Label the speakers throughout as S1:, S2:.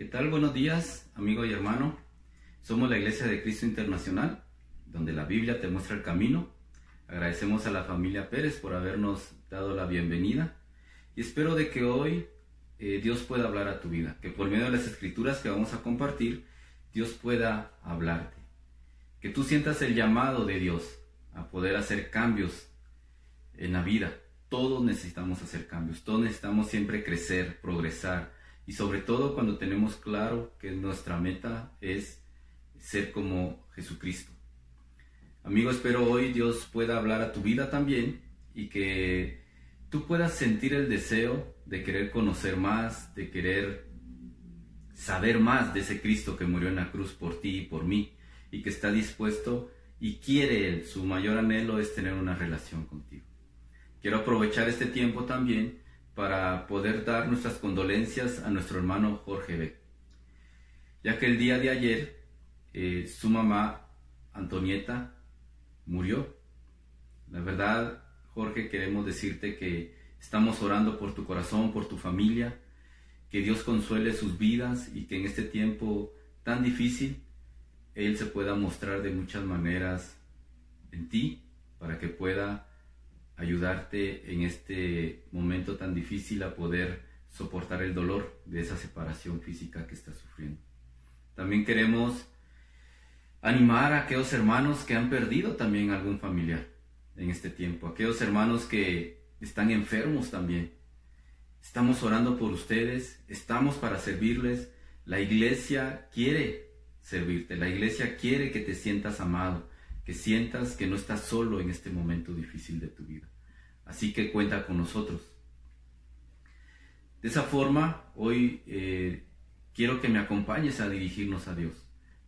S1: ¿Qué tal? Buenos días, amigo y hermano. Somos la Iglesia de Cristo Internacional, donde la Biblia te muestra el camino. Agradecemos a la familia Pérez por habernos dado la bienvenida y espero de que hoy eh, Dios pueda hablar a tu vida, que por medio de las escrituras que vamos a compartir, Dios pueda hablarte. Que tú sientas el llamado de Dios a poder hacer cambios en la vida. Todos necesitamos hacer cambios, todos necesitamos siempre crecer, progresar y sobre todo cuando tenemos claro que nuestra meta es ser como Jesucristo. Amigo, espero hoy Dios pueda hablar a tu vida también y que tú puedas sentir el deseo de querer conocer más, de querer saber más de ese Cristo que murió en la cruz por ti y por mí y que está dispuesto y quiere su mayor anhelo es tener una relación contigo. Quiero aprovechar este tiempo también para poder dar nuestras condolencias a nuestro hermano Jorge B. Ya que el día de ayer eh, su mamá, Antonieta, murió. La verdad, Jorge, queremos decirte que estamos orando por tu corazón, por tu familia, que Dios consuele sus vidas y que en este tiempo tan difícil Él se pueda mostrar de muchas maneras en ti para que pueda ayudarte en este momento tan difícil a poder soportar el dolor de esa separación física que estás sufriendo. También queremos animar a aquellos hermanos que han perdido también algún familiar en este tiempo, aquellos hermanos que están enfermos también. Estamos orando por ustedes, estamos para servirles. La iglesia quiere servirte, la iglesia quiere que te sientas amado, que sientas que no estás solo en este momento difícil de tu vida. Así que cuenta con nosotros. De esa forma, hoy eh, quiero que me acompañes a dirigirnos a Dios,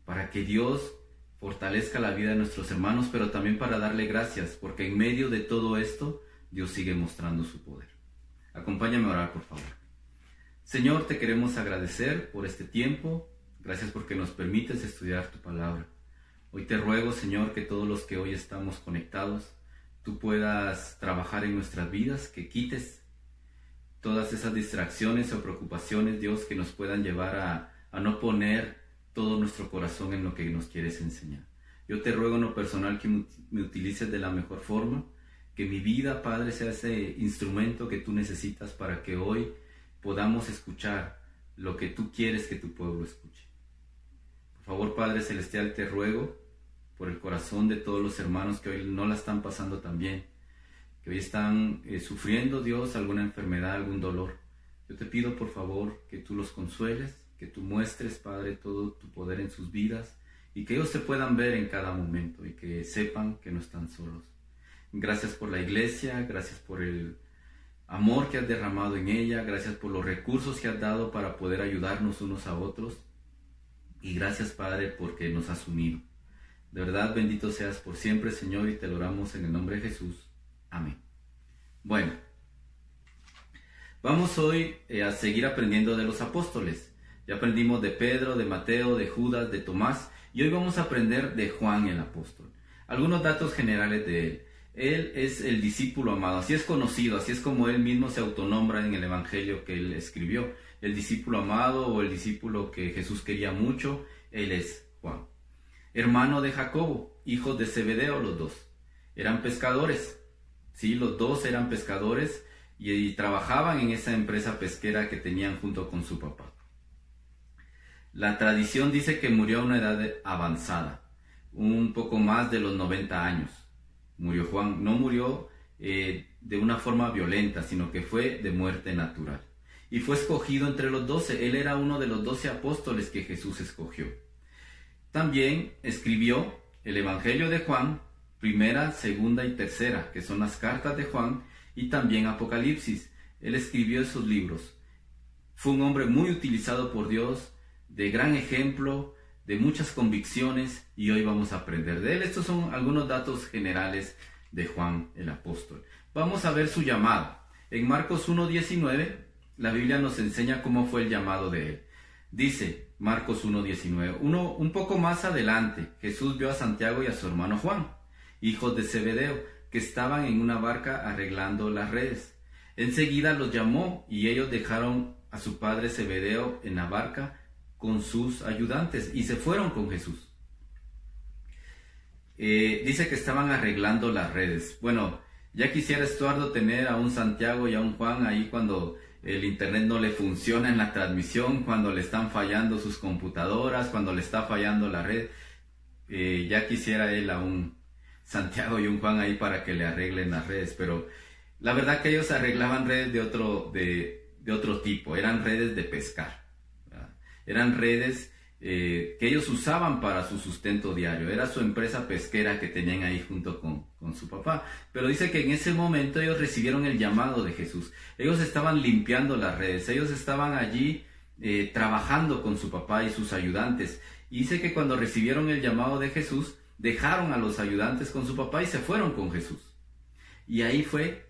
S1: para que Dios fortalezca la vida de nuestros hermanos, pero también para darle gracias, porque en medio de todo esto, Dios sigue mostrando su poder. Acompáñame a orar, por favor. Señor, te queremos agradecer por este tiempo, gracias porque nos permites estudiar tu palabra. Hoy te ruego, Señor, que todos los que hoy estamos conectados, tú puedas trabajar en nuestras vidas, que quites todas esas distracciones o preocupaciones, Dios, que nos puedan llevar a, no poner todo nuestro corazón en lo que nos quieres enseñar. Yo te ruego en lo personal que me utilices de la mejor forma, que mi vida, Padre, sea ese instrumento que tú necesitas para que hoy podamos escuchar lo que tú quieres que tu pueblo escuche. Por favor, Padre Celestial, te ruego por el corazón de todos los hermanos que hoy no la están pasando tan bien, que hoy están eh, sufriendo, Dios, alguna enfermedad, algún dolor. Yo te pido, por favor, que tú los consueles, que tú muestres, Padre, todo tu poder en sus vidas y que ellos se puedan ver en cada momento y que sepan que no están solos. Gracias por la iglesia, gracias por el amor que has derramado en ella, gracias por los recursos que has dado para poder ayudarnos unos a otros y gracias, Padre, porque nos has unido. De verdad, bendito seas por siempre, Señor, y te lo oramos en el nombre de Jesús. Amén. Bueno, vamos hoy eh, a seguir aprendiendo de los apóstoles. Ya aprendimos de Pedro, de Mateo, de Judas, de Tomás, y hoy vamos a aprender de Juan el apóstol. Algunos datos generales de él. Él es el discípulo amado, así es conocido, así es como él mismo se autonombra en el Evangelio que él escribió. El discípulo amado o el discípulo que Jesús quería mucho, él es hermano de Jacobo, hijos de Zebedeo los dos. Eran pescadores, sí, los dos eran pescadores y, trabajaban en esa empresa pesquera que tenían junto con su papá. La tradición dice que murió a una edad avanzada, un poco más de los 90 años. Murió Juan, no murió eh, de una forma violenta, sino que fue de muerte natural. Y fue escogido entre los doce. Él era uno de los doce apóstoles que Jesús escogió. También escribió el Evangelio de Juan, primera, segunda y tercera, que son las cartas de Juan, y también Apocalipsis. Él escribió esos libros. Fue un hombre muy utilizado por Dios, de gran ejemplo, de muchas convicciones, y hoy vamos a aprender de él. Estos son algunos datos generales de Juan el apóstol. Vamos a ver su llamado. En Marcos 1.19, la Biblia nos enseña cómo fue el llamado de él. Dice, Marcos 1.19. Uno, un poco más adelante, Jesús vio a Santiago y a su hermano Juan, hijos de Zebedeo, que estaban en una barca arreglando las redes. Enseguida los llamó y ellos dejaron a su padre Zebedeo en la barca con sus ayudantes y se fueron con Jesús. Eh, dice que estaban arreglando las redes. Bueno, ya quisiera Estuardo tener a un Santiago y a un Juan ahí cuando el internet no le funciona en la transmisión, cuando le están fallando sus computadoras, cuando le está fallando la red. Eh, ya quisiera él a un Santiago y un Juan ahí para que le arreglen las redes, pero la verdad que ellos arreglaban redes de otro, de, otro tipo, eran redes de pescar, eran redes eh, que ellos usaban para su sustento diario, era su empresa pesquera que tenían ahí junto con, con su papá. Pero dice que en ese momento ellos recibieron el llamado de Jesús, ellos estaban limpiando las redes, ellos estaban allí eh, trabajando con su papá y sus ayudantes. Y dice que cuando recibieron el llamado de Jesús, dejaron a los ayudantes con su papá y se fueron con Jesús. Y ahí fue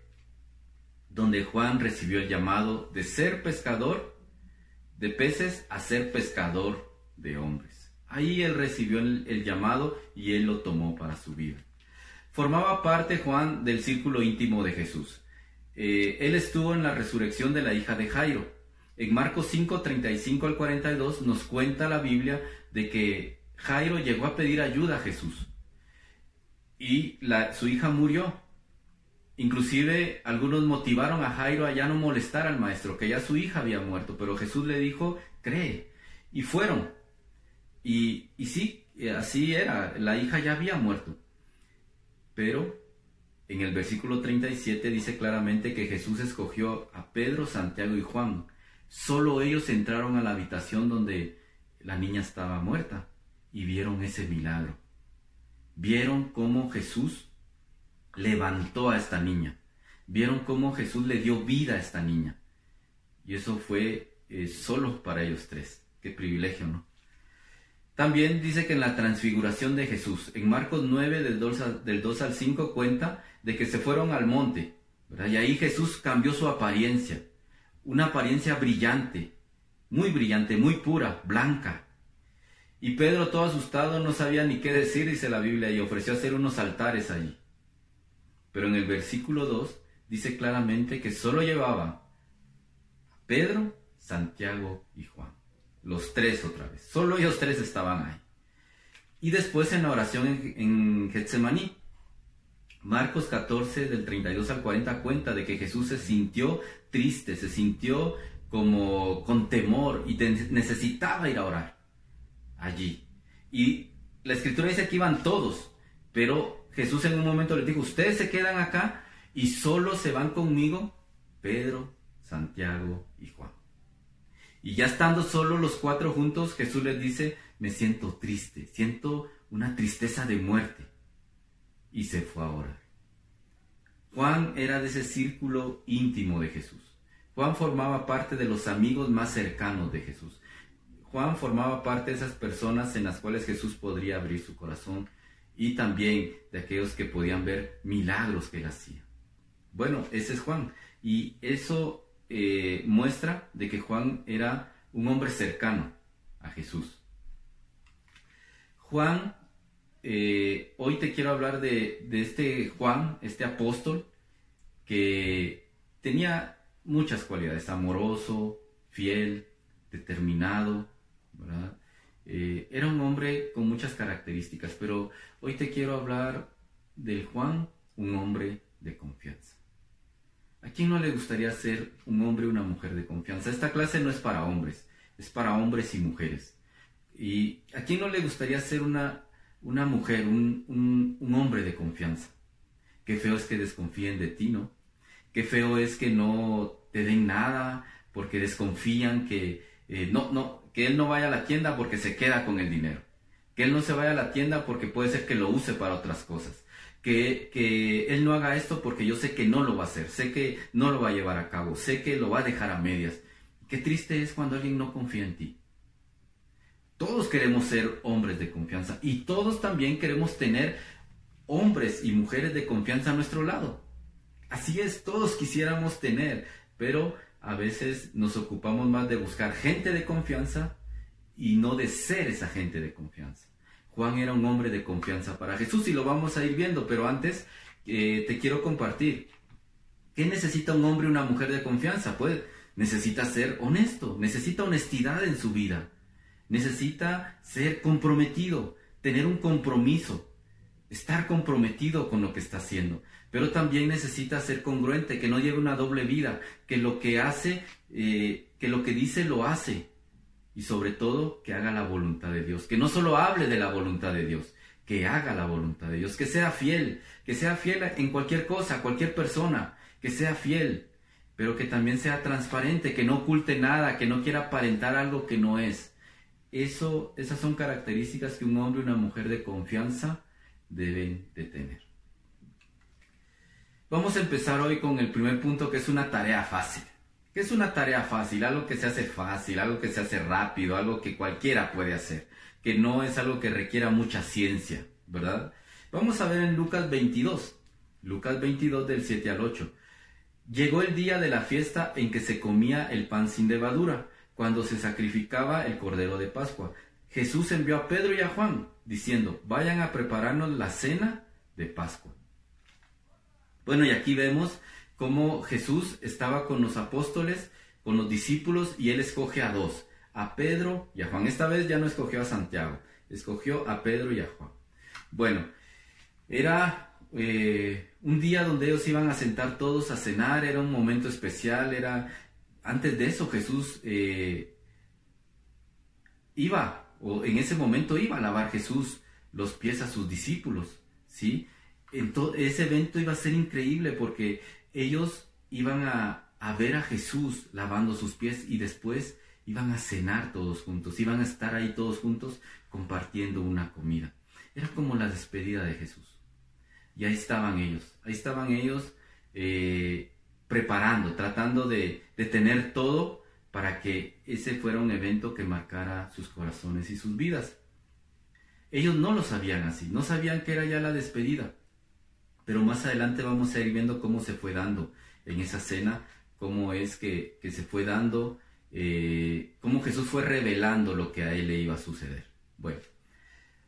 S1: donde Juan recibió el llamado de ser pescador de peces a ser pescador de hombres. Ahí él recibió el, llamado y él lo tomó para su vida. Formaba parte Juan del círculo íntimo de Jesús. Eh, él estuvo en la resurrección de la hija de Jairo. En Marcos 5, 35 al 42 nos cuenta la Biblia de que Jairo llegó a pedir ayuda a Jesús y su hija murió. Inclusive algunos motivaron a Jairo a ya no molestar al maestro, que ya su hija había muerto, pero Jesús le dijo, cree. Y fueron. Y, sí, así era, la hija ya había muerto. Pero en el versículo 37 dice claramente que Jesús escogió a Pedro, Santiago y Juan. Solo ellos entraron a la habitación donde la niña estaba muerta y vieron ese milagro. Vieron cómo Jesús levantó a esta niña. Vieron cómo Jesús le dio vida a esta niña. Y eso fue eh, solo para ellos tres. Qué privilegio, ¿no? También dice que en la transfiguración de Jesús, en Marcos 9 del 2, al 5 cuenta de que se fueron al monte, y ahí Jesús cambió su apariencia, una apariencia brillante, muy brillante, muy pura, blanca. Y Pedro, todo asustado, no sabía ni qué decir, dice la Biblia, y ofreció hacer unos altares allí. Pero en el versículo 2 dice claramente que solo llevaba a Pedro, Santiago y Juan. Los tres otra vez. Solo ellos tres estaban ahí. Y después en la oración en, en Getsemaní, Marcos 14 del 32 al 40 cuenta de que Jesús se sintió triste, se sintió como con temor y necesitaba ir a orar allí. Y la escritura dice que iban todos, pero Jesús en un momento les dijo, ustedes se quedan acá y solo se van conmigo Pedro, Santiago y Juan. Y ya estando solo los cuatro juntos, Jesús les dice, me siento triste, siento una tristeza de muerte. Y se fue a orar. Juan era de ese círculo íntimo de Jesús. Juan formaba parte de los amigos más cercanos de Jesús. Juan formaba parte de esas personas en las cuales Jesús podría abrir su corazón y también de aquellos que podían ver milagros que él hacía. Bueno, ese es Juan. Y eso eh, muestra de que Juan era un hombre cercano a Jesús. Juan, eh, hoy te quiero hablar de, este Juan, este apóstol, que tenía muchas cualidades, amoroso, fiel, determinado, eh, era un hombre con muchas características, pero hoy te quiero hablar del Juan, un hombre de confianza. ¿A quién no le gustaría ser un hombre o una mujer de confianza? Esta clase no es para hombres, es para hombres y mujeres. ¿Y a quién no le gustaría ser una, una mujer, un, hombre de confianza? Qué feo es que desconfíen de ti, ¿no? Qué feo es que no te den nada porque desconfían que eh, no, no, que él no vaya a la tienda porque se queda con el dinero. Que él no se vaya a la tienda porque puede ser que lo use para otras cosas que, él no haga esto porque yo sé que no lo va a hacer, sé que no lo va a llevar a cabo, sé que lo va a dejar a medias. Qué triste es cuando alguien no confía en ti. Todos queremos ser hombres de confianza y todos también queremos tener hombres y mujeres de confianza a nuestro lado. Así es, todos quisiéramos tener, pero a veces nos ocupamos más de buscar gente de confianza y no de ser esa gente de confianza. Juan era un hombre de confianza para Jesús y lo vamos a ir viendo, pero antes eh, te quiero compartir. ¿Qué necesita un hombre y una mujer de confianza? Pues necesita ser honesto, necesita honestidad en su vida. necesita ser comprometido, tener un compromiso, estar comprometido con lo que está haciendo. Pero también necesita ser congruente, que no lleve una doble vida, que lo que hace, eh, que lo que dice lo hace. Y sobre todo, que haga la voluntad de Dios. Que no solo hable de la voluntad de Dios, que haga la voluntad de Dios. Que sea fiel, que sea fiel en cualquier cosa, cualquier persona. Que sea fiel, pero que también sea transparente, que no oculte nada, que no quiera aparentar algo que no es. Eso, esas son características que un hombre y una mujer de confianza deben de tener. Vamos a empezar hoy con el primer punto que es una tarea fácil. ¿Qué es una tarea fácil? Algo que se hace fácil, algo que se hace rápido, algo que cualquiera puede hacer, que no es algo que requiera mucha ciencia, ¿verdad? Vamos a ver en Lucas 22, Lucas 22 del 7 al 8. Llegó el día de la fiesta en que se comía el pan sin levadura cuando se sacrificaba el cordero de Pascua. Jesús envió a Pedro y a Juan, diciendo, vayan a prepararnos la cena de Pascua. Bueno, y aquí vemos cómo Jesús estaba con los apóstoles, con los discípulos, y él escoge a dos, a Pedro y a Juan. Esta vez ya no escogió a Santiago, escogió a Pedro y a Juan. Bueno, era eh, un día donde ellos iban a sentar todos a cenar, era un momento especial, era antes de eso Jesús eh, iba, o en ese momento iba a lavar Jesús los pies a sus discípulos, ¿sí? Entonces, ese evento iba a ser increíble porque ellos iban a, ver a Jesús lavando sus pies y después iban a cenar todos juntos, iban a estar ahí todos juntos compartiendo una comida. Era como la despedida de Jesús. Y ahí estaban ellos, ahí estaban ellos eh, preparando, tratando de, tener todo para que ese fuera un evento que marcara sus corazones y sus vidas. Ellos no lo sabían así, no sabían que era ya la despedida. Pero más adelante vamos a ir viendo cómo se fue dando en esa cena, cómo es que, se fue dando, eh, cómo Jesús fue revelando lo que a él le iba a suceder. Bueno,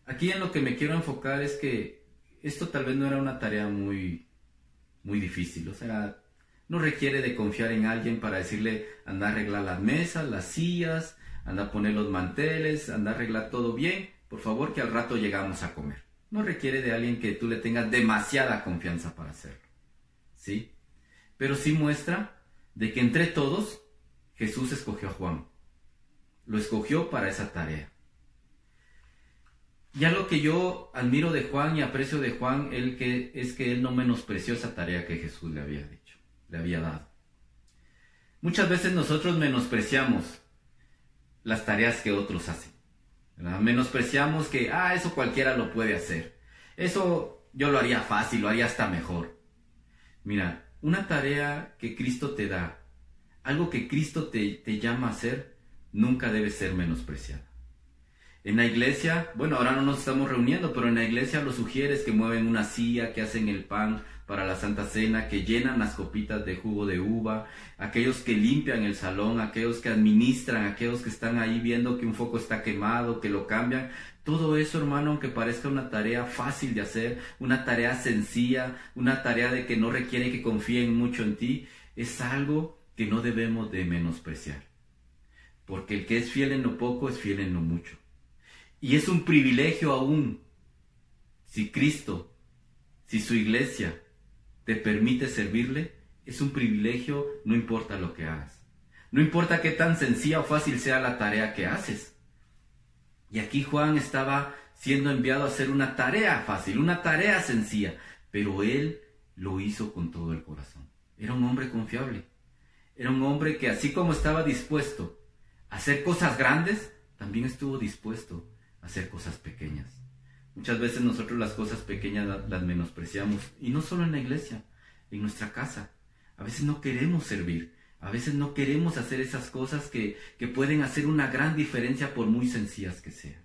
S1: aquí en lo que me quiero enfocar es que esto tal vez no era una tarea muy, muy difícil, o sea, no requiere de confiar en alguien para decirle anda a arreglar las mesas, las sillas, anda a poner los manteles, anda a arreglar todo bien, por favor que al rato llegamos a comer. No requiere de alguien que tú le tengas demasiada confianza para hacerlo. ¿Sí? Pero sí muestra de que entre todos Jesús escogió a Juan. Lo escogió para esa tarea. Y algo que yo admiro de Juan y aprecio de Juan él que, es que él no menospreció esa tarea que Jesús le había dicho le había dado. Muchas veces nosotros menospreciamos las tareas que otros hacen. Menospreciamos que, ah, eso cualquiera lo puede hacer. Eso yo lo haría fácil, lo haría hasta mejor. Mira, una tarea que Cristo te da, algo que Cristo te, te llama a hacer, nunca debe ser menospreciada. En la iglesia, bueno, ahora no nos estamos reuniendo, pero en la iglesia los sugieres que mueven una silla, que hacen el pan, para la Santa Cena, que llenan las copitas de jugo de uva, aquellos que limpian el salón, aquellos que administran, aquellos que están ahí viendo que un foco está quemado, que lo cambian. Todo eso, hermano, aunque parezca una tarea fácil de hacer, una tarea sencilla, una tarea de que no requiere que confíen mucho en ti, es algo que no debemos de menospreciar. Porque el que es fiel en lo poco es fiel en lo mucho. Y es un privilegio aún si Cristo, si su iglesia te permite servirle, es un privilegio, no importa lo que hagas. No importa qué tan sencilla o fácil sea la tarea que haces. Y aquí Juan estaba siendo enviado a hacer una tarea fácil, una tarea sencilla, pero él lo hizo con todo el corazón. Era un hombre confiable. Era un hombre que así como estaba dispuesto a hacer cosas grandes, también estuvo dispuesto a hacer cosas pequeñas. Muchas veces nosotros las cosas pequeñas las menospreciamos, y no solo en la iglesia, en nuestra casa. A veces no queremos servir, a veces no queremos hacer esas cosas que, que pueden hacer una gran diferencia por muy sencillas que sean.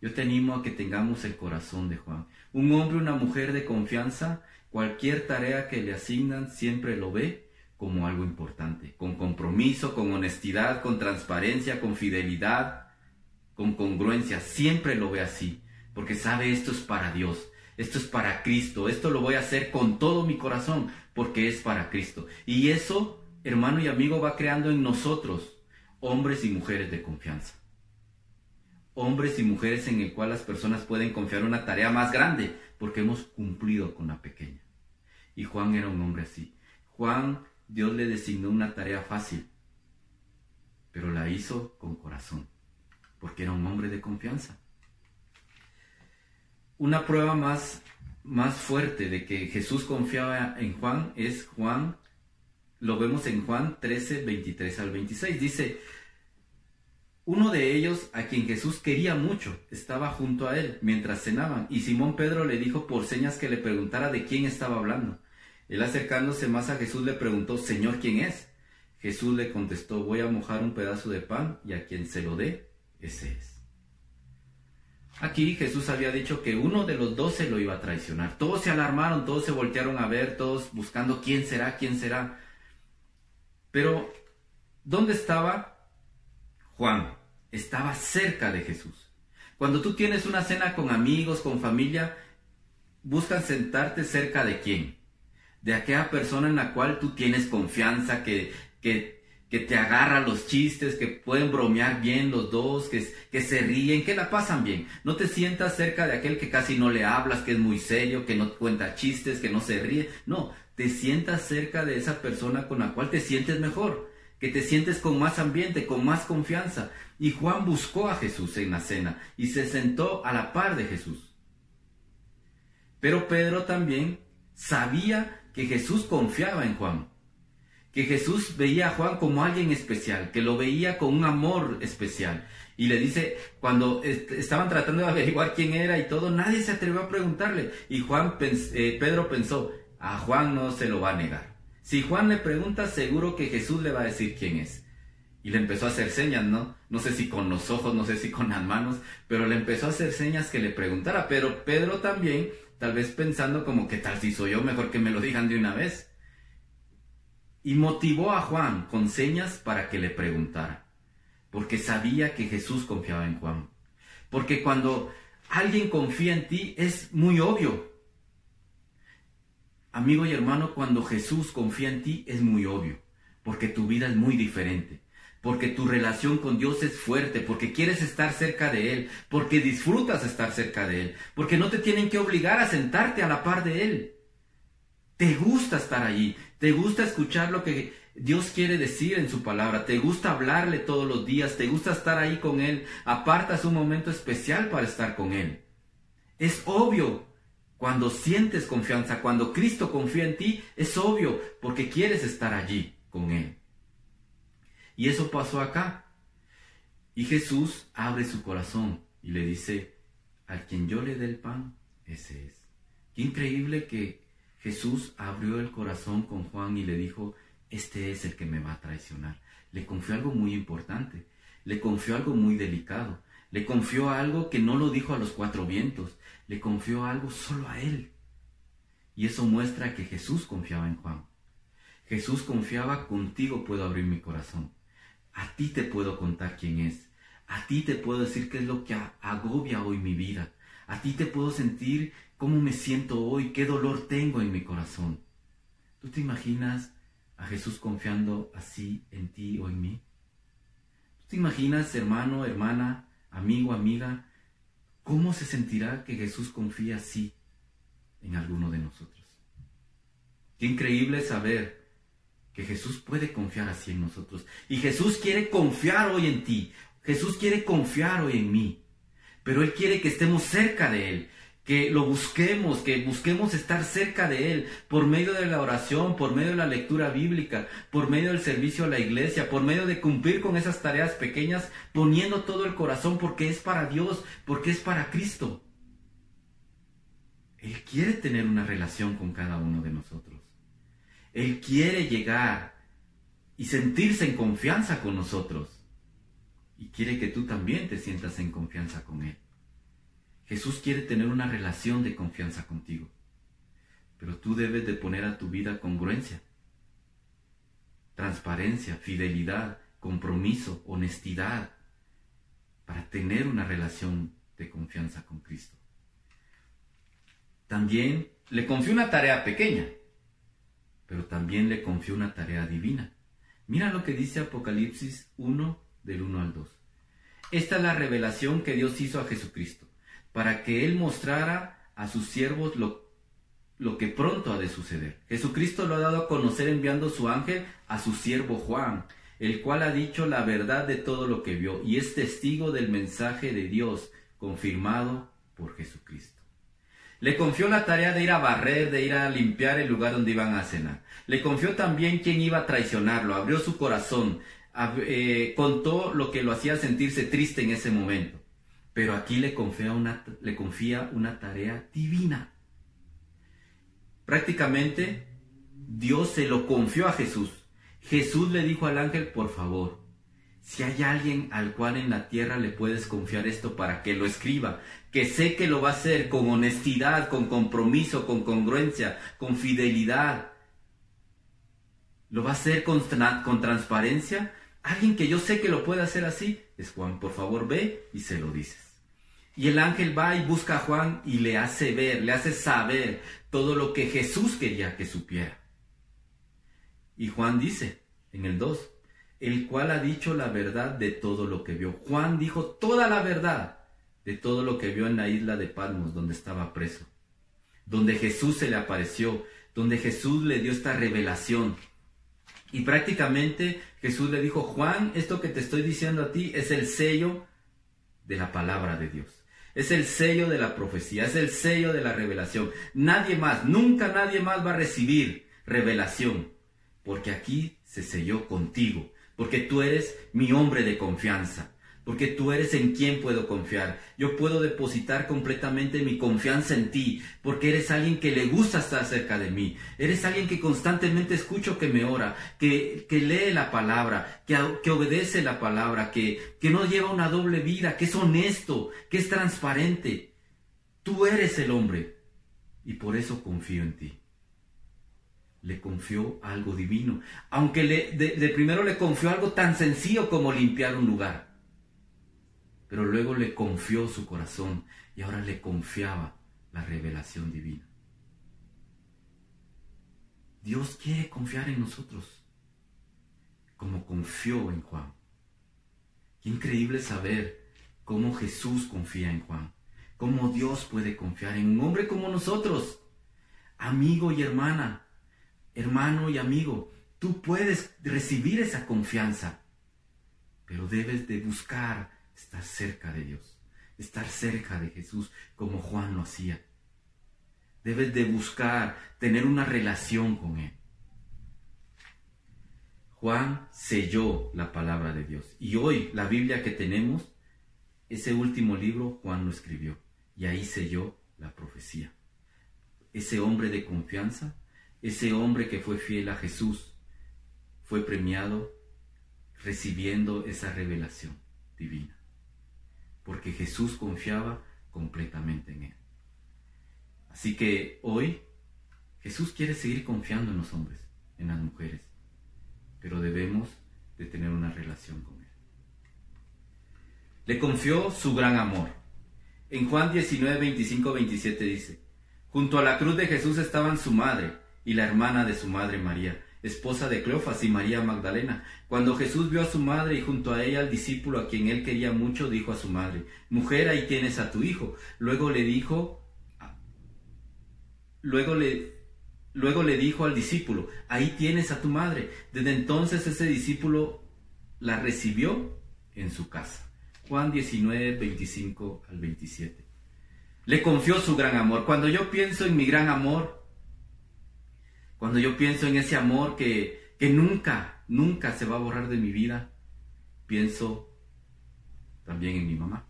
S1: Yo te animo a que tengamos el corazón de Juan. Un hombre, una mujer de confianza, cualquier tarea que le asignan siempre lo ve como algo importante, con compromiso, con honestidad, con transparencia, con fidelidad, con congruencia, siempre lo ve así porque sabe esto es para Dios, esto es para Cristo, esto lo voy a hacer con todo mi corazón, porque es para Cristo. Y eso, hermano y amigo, va creando en nosotros hombres y mujeres de confianza. hombres y mujeres en el cual las personas pueden confiar una tarea más grande porque hemos cumplido con la pequeña. Y Juan era un hombre así. Juan, Dios le designó una tarea fácil, pero la hizo con corazón, porque era un hombre de confianza. Una prueba más, más fuerte de que Jesús confiaba en Juan es Juan, lo vemos en Juan 13, 23 al 26. Dice, uno de ellos, a quien Jesús quería mucho, estaba junto a él mientras cenaban, y Simón Pedro le dijo por señas que le preguntara de quién estaba hablando. Él acercándose más a Jesús le preguntó, Señor, ¿quién es? Jesús le contestó, voy a mojar un pedazo de pan y a quien se lo dé, ese es. Aquí Jesús había dicho que uno de los doce lo iba a traicionar. Todos se alarmaron, todos se voltearon a ver, todos buscando quién será, quién será. Pero, ¿dónde estaba Juan? Estaba cerca de Jesús. Cuando tú tienes una cena con amigos, con familia, buscan sentarte cerca de quién? De aquella persona en la cual tú tienes confianza, que, que que te agarra los chistes, que pueden bromear bien los dos, que, se ríen, que la pasan bien. No te sientas cerca de aquel que casi no le hablas, que es muy serio, que no cuenta chistes, que no se ríe. No, te sientas cerca de esa persona con la cual te sientes mejor, que te sientes con más ambiente, con más confianza. Y Juan buscó a Jesús en la cena y se sentó a la par de Jesús. Pero Pedro también sabía que Jesús confiaba en Juan que Jesús veía a Juan como alguien especial, que lo veía con un amor especial. Y le dice, cuando estaban tratando de averiguar quién era y todo, nadie se atrevió a preguntarle. Y Juan, eh, Pedro pensó, a Juan no se lo va a negar. Si Juan le pregunta, seguro que Jesús le va a decir quién es. Y le empezó a hacer señas, ¿no? No sé si con los ojos, no sé si con las manos, pero le empezó a hacer señas que le preguntara. Pero Pedro también, tal vez pensando como que tal si soy yo, mejor que me lo digan de una vez y motivó a Juan con señas para que le preguntara, porque sabía que Jesús confiaba en Juan. Porque cuando alguien confía en ti es muy obvio. Amigo y hermano, cuando Jesús confía en ti es muy obvio, porque tu vida es muy diferente, porque tu relación con Dios es fuerte, porque quieres estar cerca de Él, porque disfrutas estar cerca de Él, porque no te tienen que obligar a sentarte a la par de Él. Te gusta estar allí, te gusta escuchar lo que Dios quiere decir en su palabra, te gusta hablarle todos los días, te gusta estar ahí con Él, apartas un momento especial para estar con Él. Es obvio, cuando sientes confianza, cuando Cristo confía en ti, es obvio, porque quieres estar allí con Él. Y eso pasó acá. Y Jesús abre su corazón y le dice, al quien yo le dé el pan, ese es. Qué increíble que Jesús abrió el corazón con Juan y le dijo, este es el que me va a traicionar. Le confió algo muy importante, le confió algo muy delicado, le confió algo que no lo dijo a los cuatro vientos, le confió algo solo a él. Y eso muestra que Jesús confiaba en Juan. Jesús confiaba, contigo puedo abrir mi corazón. A ti te puedo contar quién es. A ti te puedo decir qué es lo que agobia hoy mi vida. A ti te puedo sentir cómo me siento hoy, qué dolor tengo en mi corazón. ¿Tú te imaginas a Jesús confiando así en ti o en mí? ¿Tú te imaginas, hermano, hermana, amigo, amiga, cómo se sentirá que Jesús confía así en alguno de nosotros? Qué increíble saber que Jesús puede confiar así en nosotros. Y Jesús quiere confiar hoy en ti. Jesús quiere confiar hoy en mí. Pero Él quiere que estemos cerca de Él que lo busquemos, que busquemos estar cerca de Él por medio de la oración, por medio de la lectura bíblica, por medio del servicio a la iglesia, por medio de cumplir con esas tareas pequeñas, poniendo todo el corazón porque es para Dios, porque es para Cristo. Él quiere tener una relación con cada uno de nosotros. Él quiere llegar y sentirse en confianza con nosotros. Y quiere que tú también te sientas en confianza con Él. Jesús quiere tener una relación de confianza contigo, pero tú debes de poner a tu vida congruencia, transparencia, fidelidad, compromiso, honestidad, para tener una relación de confianza con Cristo. También le confió una tarea pequeña, pero también le confió una tarea divina. Mira lo que dice Apocalipsis 1 del 1 al 2. Esta es la revelación que Dios hizo a Jesucristo, para que Él mostrara a sus siervos lo, lo que pronto ha de suceder. Jesucristo lo ha dado a conocer enviando su ángel a su siervo Juan, el cual ha dicho la verdad de todo lo que vio y es testigo del mensaje de Dios confirmado por Jesucristo. Le confió la tarea de ir a barrer, de ir a limpiar el lugar donde iban a cenar. Le confió también quién iba a traicionarlo, abrió su corazón, eh, contó lo que lo hacía sentirse triste en ese momento. Pero aquí le confía una, le confía una tarea divina. Prácticamente Dios se lo confió a Jesús. Jesús le dijo al ángel, por favor, si hay alguien al cual en la tierra le puedes confiar esto para que lo escriba, que sé que lo va a hacer con honestidad, con compromiso, con congruencia, con fidelidad, lo va a hacer con, con transparencia, alguien que yo sé que lo puede hacer así, es Juan, por favor ve y se lo dices. Y el ángel va y busca a Juan y le hace ver, le hace saber todo lo que Jesús quería que supiera. Y Juan dice en el 2, el cual ha dicho la verdad de todo lo que vio. Juan dijo toda la verdad de todo lo que vio en la isla de Palmos, donde estaba preso, donde Jesús se le apareció, donde Jesús le dio esta revelación. Y prácticamente Jesús le dijo, Juan, esto que te estoy diciendo a ti es el sello de la palabra de Dios. Es el sello de la profecía, es el sello de la revelación. Nadie más, nunca nadie más va a recibir revelación, porque aquí se selló contigo, porque tú eres mi hombre de confianza, porque tú eres en quien puedo confiar. Yo puedo depositar completamente mi confianza en ti, porque eres alguien que le gusta estar cerca de mí. Eres alguien que constantemente escucho que me ora, que, que lee la palabra, que, que obedece la palabra, que, que no lleva una doble vida, que es honesto, que es transparente. Tú eres el hombre y por eso confío en ti le confió algo divino. Aunque le, de, primero le confió algo tan sencillo como limpiar un lugar. Pero luego le confió su corazón y ahora le confiaba la revelación divina. Dios quiere confiar en nosotros, como confió en Juan. Qué increíble saber cómo Jesús confía en Juan, cómo Dios puede confiar en un hombre como nosotros, amigo y hermana, hermano y amigo, tú puedes recibir esa confianza, pero debes de buscar estar cerca de Dios, estar cerca de Jesús como Juan lo hacía. Debes de buscar tener una relación con Él. Juan selló la palabra de Dios. Y hoy la Biblia que tenemos, ese último libro Juan lo escribió. Y ahí selló la profecía. Ese hombre de confianza ese hombre que fue fiel a Jesús fue premiado recibiendo esa revelación divina, porque Jesús confiaba completamente en él. Así que hoy Jesús quiere seguir confiando en los hombres, en las mujeres, pero debemos de tener una relación con Él. Le confió su gran amor. En Juan 19, 25, 27 dice, junto a la cruz de Jesús estaban su madre, y la hermana de su madre María, esposa de Cleofas y María Magdalena. Cuando Jesús vio a su madre y junto a ella al discípulo a quien él quería mucho, dijo a su madre, Mujer, ahí tienes a tu hijo. Luego le dijo, luego le, luego le dijo al discípulo, ahí tienes a tu madre. Desde entonces ese discípulo la recibió en su casa. Juan 19, 25 al 27. Le confió su gran amor. Cuando yo pienso en mi gran amor, cuando yo pienso en ese amor que, que nunca, nunca se va a borrar de mi vida, pienso también en mi mamá.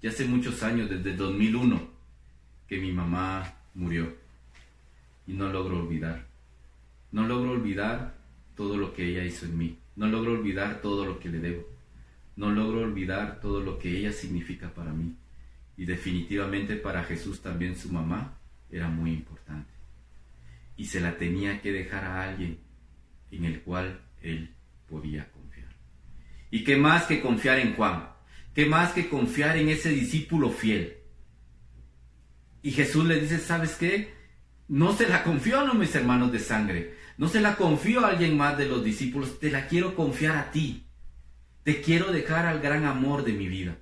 S1: Ya hace muchos años, desde 2001, que mi mamá murió y no logro olvidar. No logro olvidar todo lo que ella hizo en mí. No logro olvidar todo lo que le debo. No logro olvidar todo lo que ella significa para mí. Y definitivamente para Jesús también su mamá era muy importante. Y se la tenía que dejar a alguien en el cual él podía confiar. ¿Y qué más que confiar en Juan? ¿Qué más que confiar en ese discípulo fiel? Y Jesús le dice, ¿sabes qué? No se la confío a mis hermanos de sangre. No se la confío a alguien más de los discípulos. Te la quiero confiar a ti. Te quiero dejar al gran amor de mi vida.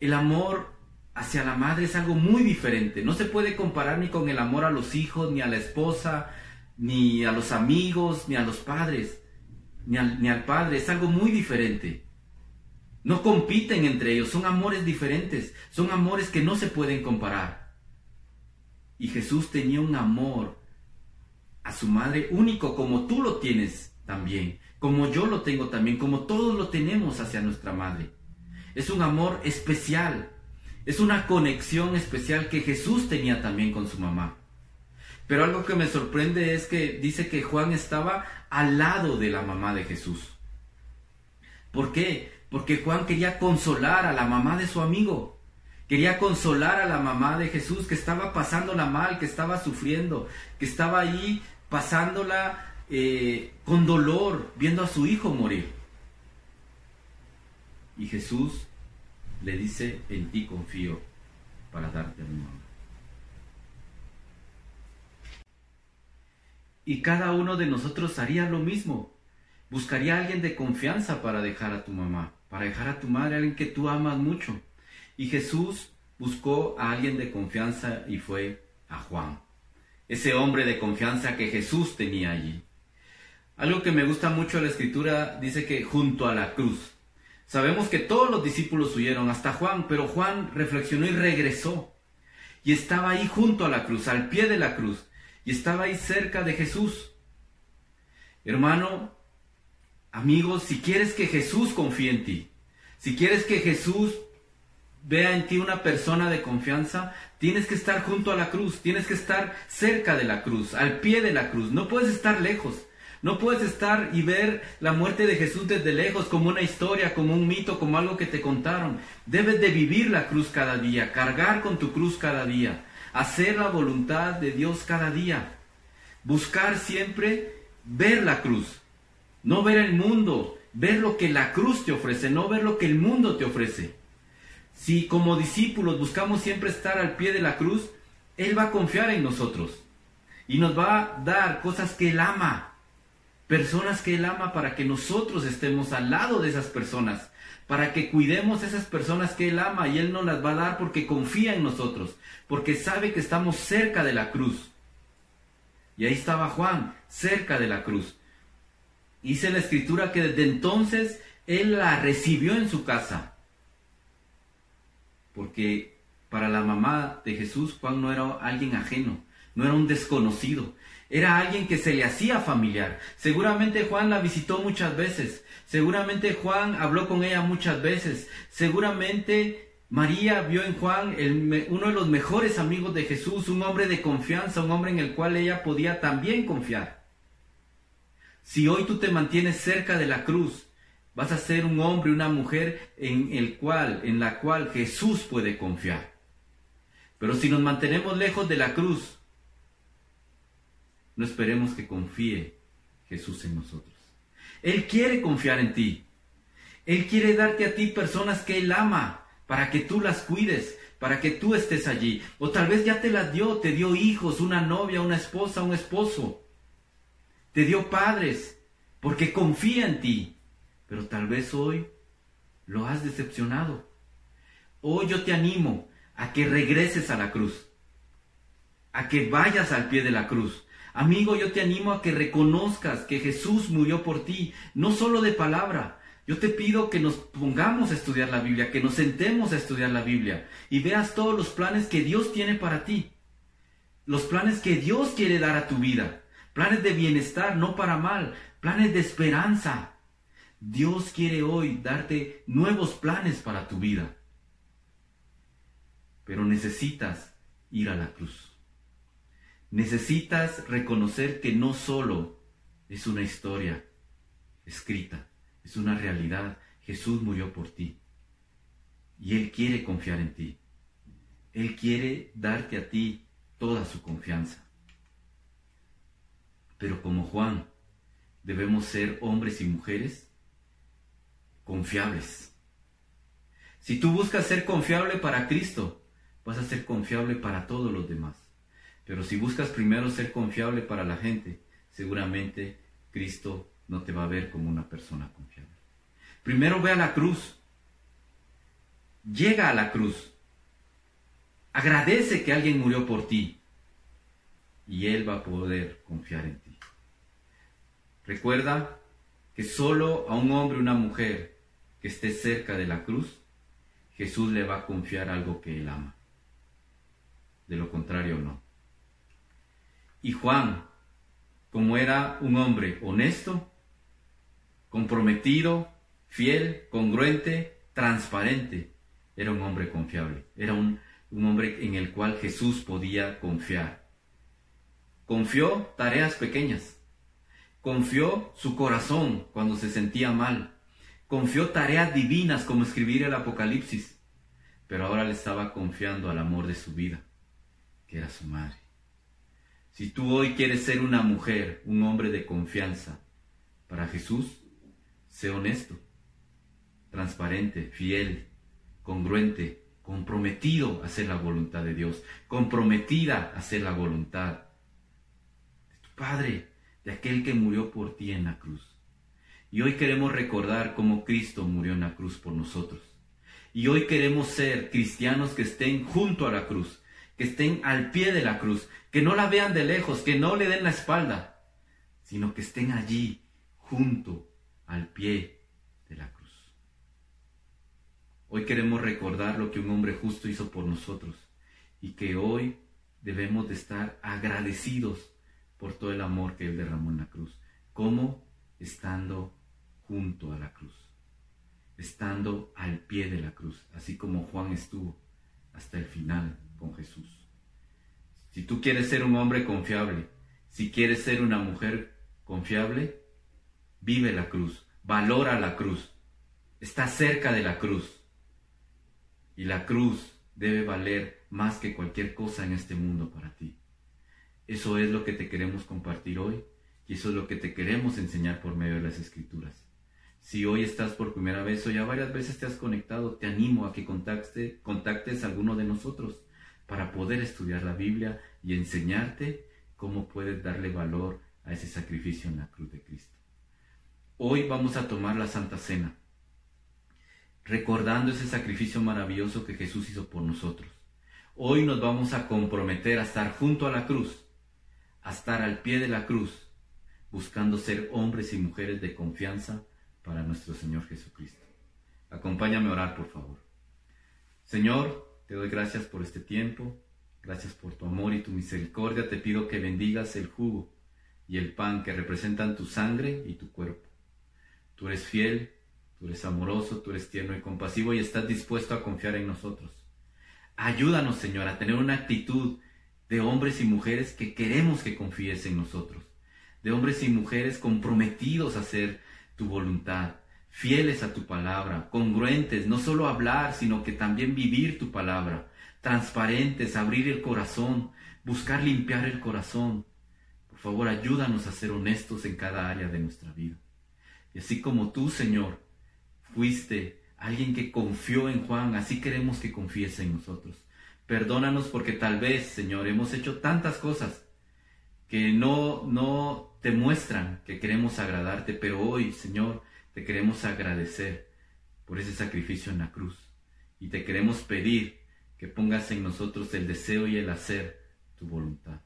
S1: El amor hacia la madre es algo muy diferente. No se puede comparar ni con el amor a los hijos, ni a la esposa, ni a los amigos, ni a los padres, ni al, padre. Es algo muy diferente. No compiten entre ellos, son amores diferentes, son amores que no se pueden comparar. Y Jesús tenía un amor a su madre único como tú lo tienes también, como yo lo tengo también, como todos lo tenemos hacia nuestra madre. Es un amor especial, es una conexión especial que Jesús tenía también con su mamá. Pero algo que me sorprende es que dice que Juan estaba al lado de la mamá de Jesús. ¿Por qué? Porque Juan quería consolar a la mamá de su amigo. Quería consolar a la mamá de Jesús que estaba pasándola mal, que estaba sufriendo, que estaba ahí pasándola eh, con dolor, viendo a su hijo morir. Y Jesús le dice, en ti confío para darte mi mamá. Y cada uno de nosotros haría lo mismo. Buscaría a alguien de confianza para dejar a tu mamá, para dejar a tu madre, alguien que tú amas mucho. Y Jesús buscó a alguien de confianza y fue a Juan, ese hombre de confianza que Jesús tenía allí. Algo que me gusta mucho de la escritura dice que junto a la cruz. Sabemos que todos los discípulos huyeron, hasta Juan, pero Juan reflexionó y regresó. Y estaba ahí junto a la cruz, al pie de la cruz y estaba ahí cerca de Jesús. Hermano, amigos, si quieres que Jesús confíe en ti, si quieres que Jesús vea en ti una persona de confianza, tienes que estar junto a la cruz, tienes que estar cerca de la cruz, al pie de la cruz, no puedes estar lejos. No puedes estar y ver la muerte de Jesús desde lejos como una historia, como un mito, como algo que te contaron. Debes de vivir la cruz cada día, cargar con tu cruz cada día hacer la voluntad de Dios cada día, buscar siempre ver la cruz, no ver el mundo, ver lo que la cruz te ofrece, no ver lo que el mundo te ofrece. Si como discípulos buscamos siempre estar al pie de la cruz, Él va a confiar en nosotros y nos va a dar cosas que Él ama, personas que Él ama para que nosotros estemos al lado de esas personas, para que cuidemos esas personas que Él ama y Él nos las va a dar porque confía en nosotros, porque sabe que estamos cerca de la cruz. Y ahí estaba Juan, cerca de la cruz. Dice la escritura que desde entonces Él la recibió en su casa, porque para la mamá de Jesús Juan no era alguien ajeno, no era un desconocido, era alguien que se le hacía familiar. Seguramente Juan la visitó muchas veces, seguramente Juan habló con ella muchas veces, seguramente María vio en Juan uno de los mejores amigos de Jesús, un hombre de confianza, un hombre en el cual ella podía también confiar. Si hoy tú te mantienes cerca de la cruz, vas a ser un hombre, una mujer en el cual, en la cual Jesús puede confiar. Pero si nos mantenemos lejos de la cruz, no esperemos que confíe Jesús en nosotros. Él quiere confiar en ti. Él quiere darte a ti personas que Él ama para que tú las cuides, para que tú estés allí. O tal vez ya te las dio, te dio hijos, una novia, una esposa, un esposo. Te dio padres, porque confía en ti. Pero tal vez hoy lo has decepcionado. Hoy yo te animo a que regreses a la cruz, a que vayas al pie de la cruz, Amigo, yo te animo a que reconozcas que Jesús murió por ti, no solo de palabra. Yo te pido que nos pongamos a estudiar la Biblia, que nos sentemos a estudiar la Biblia y veas todos los planes que Dios tiene para ti. Los planes que Dios quiere dar a tu vida. Planes de bienestar, no para mal. Planes de esperanza. Dios quiere hoy darte nuevos planes para tu vida. Pero necesitas ir a la cruz. Necesitas reconocer que no solo es una historia escrita, es una realidad. Jesús murió por ti. Y Él quiere confiar en ti. Él quiere darte a ti toda su confianza. Pero como Juan, debemos ser hombres y mujeres confiables. Si tú buscas ser confiable para Cristo, vas a ser confiable para todos los demás. Pero si buscas primero ser confiable para la gente, seguramente Cristo no te va a ver como una persona confiable. Primero ve a la cruz. Llega a la cruz. Agradece que alguien murió por ti. Y Él va a poder confiar en ti. Recuerda que solo a un hombre o una mujer que esté cerca de la cruz, Jesús le va a confiar algo que Él ama. De lo contrario, no. Y Juan, como era un hombre honesto, comprometido, fiel, congruente, transparente, era un hombre confiable, era un, un hombre en el cual Jesús podía confiar. Confió tareas pequeñas, confió su corazón cuando se sentía mal, confió tareas divinas como escribir el Apocalipsis, pero ahora le estaba confiando al amor de su vida, que era su madre. Si tú hoy quieres ser una mujer, un hombre de confianza para Jesús, sé honesto, transparente, fiel, congruente, comprometido a hacer la voluntad de Dios, comprometida a hacer la voluntad de tu Padre, de aquel que murió por ti en la cruz. Y hoy queremos recordar cómo Cristo murió en la cruz por nosotros. Y hoy queremos ser cristianos que estén junto a la cruz, que estén al pie de la cruz, que no la vean de lejos, que no le den la espalda, sino que estén allí, junto al pie de la cruz. Hoy queremos recordar lo que un hombre justo hizo por nosotros y que hoy debemos de estar agradecidos por todo el amor que Él derramó en la cruz, como estando junto a la cruz, estando al pie de la cruz, así como Juan estuvo hasta el final con Jesús. Si tú quieres ser un hombre confiable, si quieres ser una mujer confiable, vive la cruz, valora la cruz, está cerca de la cruz. Y la cruz debe valer más que cualquier cosa en este mundo para ti. Eso es lo que te queremos compartir hoy y eso es lo que te queremos enseñar por medio de las escrituras. Si hoy estás por primera vez o ya varias veces te has conectado, te animo a que contacte, contactes a alguno de nosotros para poder estudiar la Biblia y enseñarte cómo puedes darle valor a ese sacrificio en la cruz de Cristo. Hoy vamos a tomar la Santa Cena, recordando ese sacrificio maravilloso que Jesús hizo por nosotros. Hoy nos vamos a comprometer a estar junto a la cruz, a estar al pie de la cruz, buscando ser hombres y mujeres de confianza para nuestro Señor Jesucristo. Acompáñame a orar, por favor. Señor, te doy gracias por este tiempo, gracias por tu amor y tu misericordia. Te pido que bendigas el jugo y el pan que representan tu sangre y tu cuerpo. Tú eres fiel, tú eres amoroso, tú eres tierno y compasivo y estás dispuesto a confiar en nosotros. Ayúdanos, Señor, a tener una actitud de hombres y mujeres que queremos que confíes en nosotros, de hombres y mujeres comprometidos a hacer tu voluntad, fieles a tu palabra, congruentes, no solo hablar, sino que también vivir tu palabra, transparentes, abrir el corazón, buscar limpiar el corazón. Por favor, ayúdanos a ser honestos en cada área de nuestra vida. Y así como tú, Señor, fuiste alguien que confió en Juan, así queremos que confíes en nosotros. Perdónanos porque tal vez, Señor, hemos hecho tantas cosas que no, no te muestran que queremos agradarte, pero hoy, Señor, te queremos agradecer por ese sacrificio en la cruz y te queremos pedir que pongas en nosotros el deseo y el hacer tu voluntad.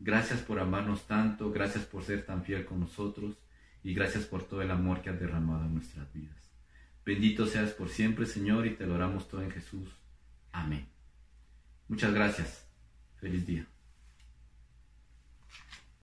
S1: Gracias por amarnos tanto, gracias por ser tan fiel con nosotros y gracias por todo el amor que has derramado en nuestras vidas. Bendito seas por siempre, Señor, y te lo oramos todo en Jesús. Amén. Muchas gracias. Feliz día.